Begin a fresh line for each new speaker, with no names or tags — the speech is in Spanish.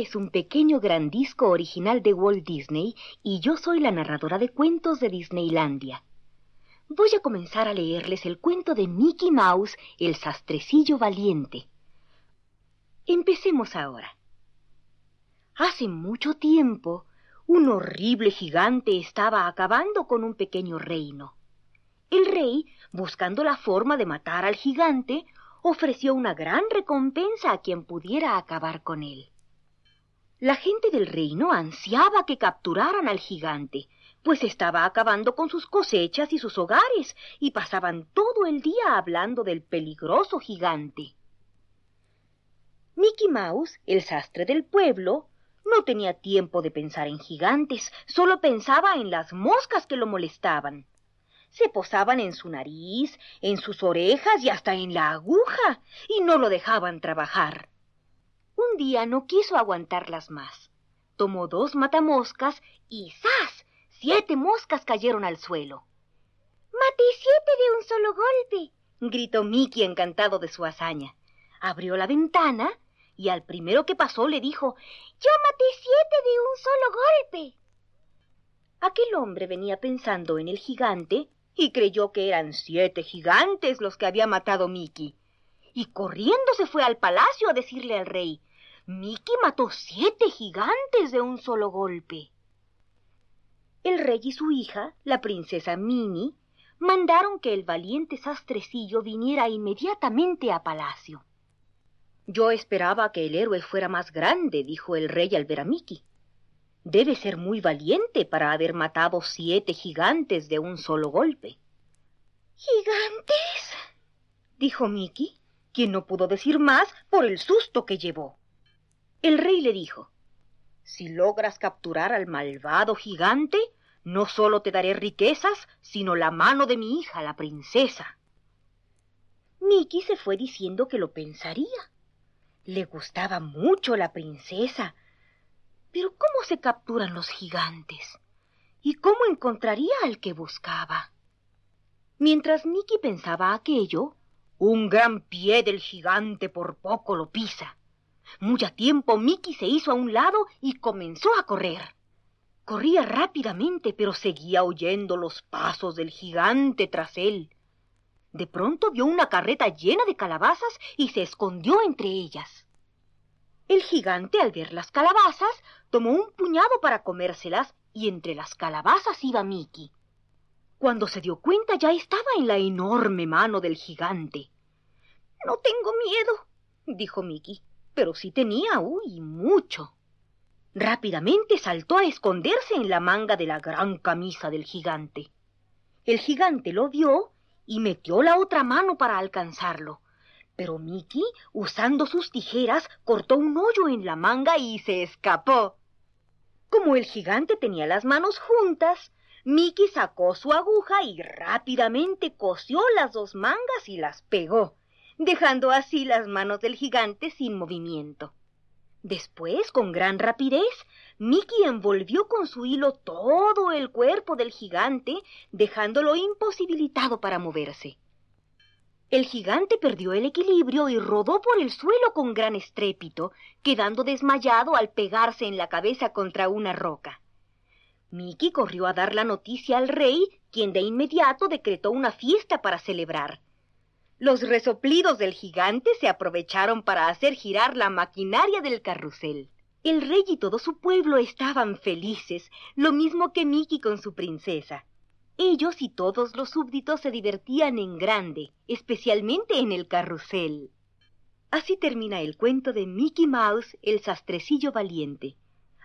Es un pequeño gran disco original de Walt Disney y yo soy la narradora de cuentos de Disneylandia. Voy a comenzar a leerles el cuento de Mickey Mouse, el sastrecillo valiente. Empecemos ahora. Hace mucho tiempo, un horrible gigante estaba acabando con un pequeño reino. El rey, buscando la forma de matar al gigante, ofreció una gran recompensa a quien pudiera acabar con él. La gente del reino ansiaba que capturaran al gigante, pues estaba acabando con sus cosechas y sus hogares, y pasaban todo el día hablando del peligroso gigante. Mickey Mouse, el sastre del pueblo, no tenía tiempo de pensar en gigantes, solo pensaba en las moscas que lo molestaban. Se posaban en su nariz, en sus orejas y hasta en la aguja, y no lo dejaban trabajar. Día no quiso aguantarlas más. Tomó dos matamoscas y ¡zas! Siete moscas cayeron al suelo. ¡Maté siete de un solo golpe! gritó Mickey encantado de su hazaña. Abrió la ventana y al primero que pasó le dijo Yo maté siete de un solo golpe. Aquel hombre venía pensando en el gigante y creyó que eran siete gigantes los que había matado Mickey. Y corriendo se fue al palacio a decirle al rey Mickey mató siete gigantes de un solo golpe. El rey y su hija, la princesa Minnie, mandaron que el valiente sastrecillo viniera inmediatamente a palacio. Yo esperaba que el héroe fuera más grande, dijo el rey al ver a Mickey. Debe ser muy valiente para haber matado siete gigantes de un solo golpe. ¿Gigantes? dijo Mickey, quien no pudo decir más por el susto que llevó. El rey le dijo Si logras capturar al malvado gigante, no solo te daré riquezas, sino la mano de mi hija, la princesa. Mickey se fue diciendo que lo pensaría. Le gustaba mucho la princesa. Pero ¿cómo se capturan los gigantes? ¿Y cómo encontraría al que buscaba? Mientras Mickey pensaba aquello, un gran pie del gigante por poco lo pisa. Muy a tiempo Mickey se hizo a un lado y comenzó a correr. Corría rápidamente, pero seguía oyendo los pasos del gigante tras él. De pronto vio una carreta llena de calabazas y se escondió entre ellas. El gigante, al ver las calabazas, tomó un puñado para comérselas y entre las calabazas iba Mickey. Cuando se dio cuenta ya estaba en la enorme mano del gigante. No tengo miedo, dijo Mickey, pero sí tenía, uy, mucho. Rápidamente saltó a esconderse en la manga de la gran camisa del gigante. El gigante lo vio y metió la otra mano para alcanzarlo. Pero Mickey, usando sus tijeras, cortó un hoyo en la manga y se escapó. Como el gigante tenía las manos juntas, Mickey sacó su aguja y rápidamente cosió las dos mangas y las pegó, dejando así las manos del gigante sin movimiento. Después, con gran rapidez, Mickey envolvió con su hilo todo el cuerpo del gigante, dejándolo imposibilitado para moverse. El gigante perdió el equilibrio y rodó por el suelo con gran estrépito, quedando desmayado al pegarse en la cabeza contra una roca. Mickey corrió a dar la noticia al rey, quien de inmediato decretó una fiesta para celebrar. Los resoplidos del gigante se aprovecharon para hacer girar la maquinaria del carrusel. El rey y todo su pueblo estaban felices, lo mismo que Mickey con su princesa. Ellos y todos los súbditos se divertían en grande, especialmente en el carrusel. Así termina el cuento de Mickey Mouse, el sastrecillo valiente,